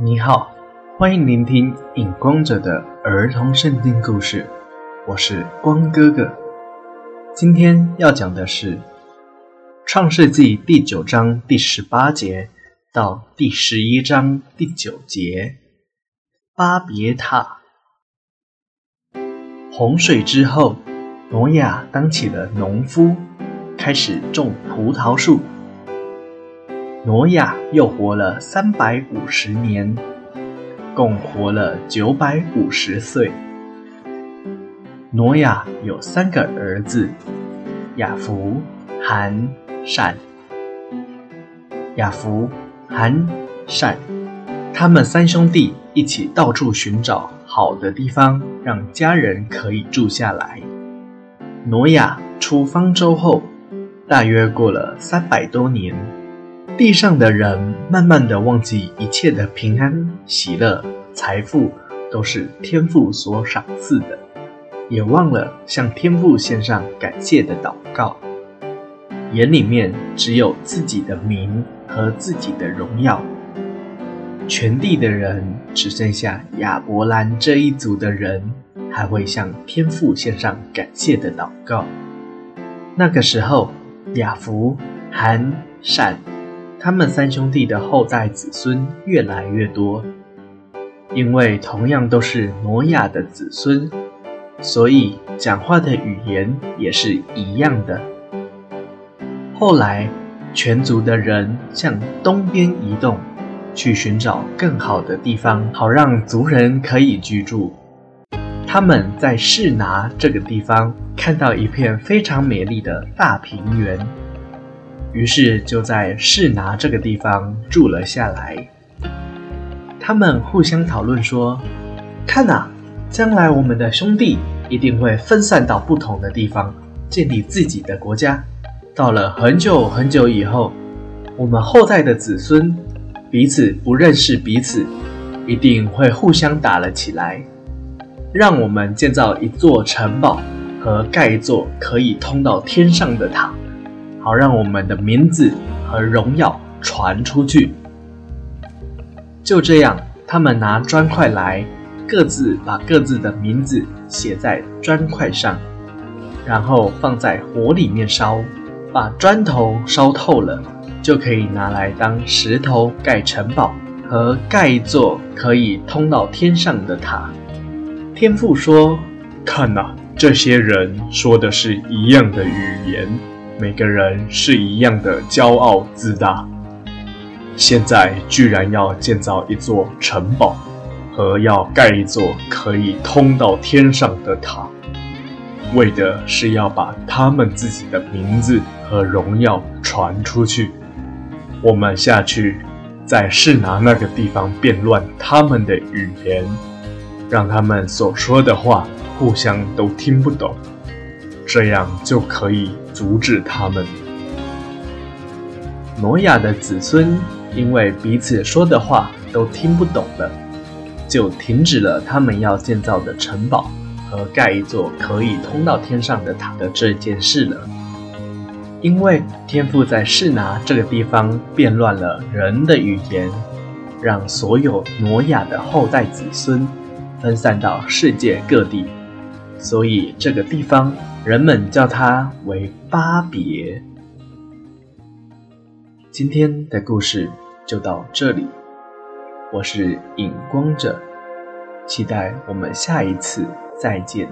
你好，欢迎聆听影光者的儿童圣经故事，我是光哥哥。今天要讲的是《创世纪》第九章第十八节到第十一章第九节。巴别塔。洪水之后，挪亚当起了农夫，开始种葡萄树。挪亚又活了三百五十年，共活了九百五十岁。挪亚有三个儿子：雅福、含、善。雅福、含、善，他们三兄弟一起到处寻找好的地方，让家人可以住下来。挪亚出方舟后，大约过了三百多年。地上的人慢慢的忘记一切的平安、喜乐、财富都是天父所赏赐的，也忘了向天父献上感谢的祷告，眼里面只有自己的名和自己的荣耀。全地的人只剩下亚伯兰这一族的人还会向天父献上感谢的祷告。那个时候，亚福、含、善。他们三兄弟的后代子孙越来越多，因为同样都是挪亚的子孙，所以讲话的语言也是一样的。后来，全族的人向东边移动，去寻找更好的地方，好让族人可以居住。他们在士拿这个地方看到一片非常美丽的大平原。于是就在士拿这个地方住了下来。他们互相讨论说：“看呐，将来我们的兄弟一定会分散到不同的地方，建立自己的国家。到了很久很久以后，我们后代的子孙彼此不认识彼此，一定会互相打了起来。让我们建造一座城堡和盖一座可以通到天上的塔。”好让我们的名字和荣耀传出去。就这样，他们拿砖块来，各自把各自的名字写在砖块上，然后放在火里面烧，把砖头烧透了，就可以拿来当石头盖城堡和盖一座可以通到天上的塔。天父说：“看呐，这些人说的是一样的语言。”每个人是一样的骄傲自大，现在居然要建造一座城堡，和要盖一座可以通到天上的塔，为的是要把他们自己的名字和荣耀传出去。我们下去，在士拿那个地方变乱他们的语言，让他们所说的话互相都听不懂。这样就可以阻止他们。挪亚的子孙因为彼此说的话都听不懂了，就停止了他们要建造的城堡和盖一座可以通到天上的塔的这件事了。因为天父在示拿这个地方变乱了人的语言，让所有挪亚的后代子孙分散到世界各地，所以这个地方。人们叫它为巴别。今天的故事就到这里，我是影光者，期待我们下一次再见。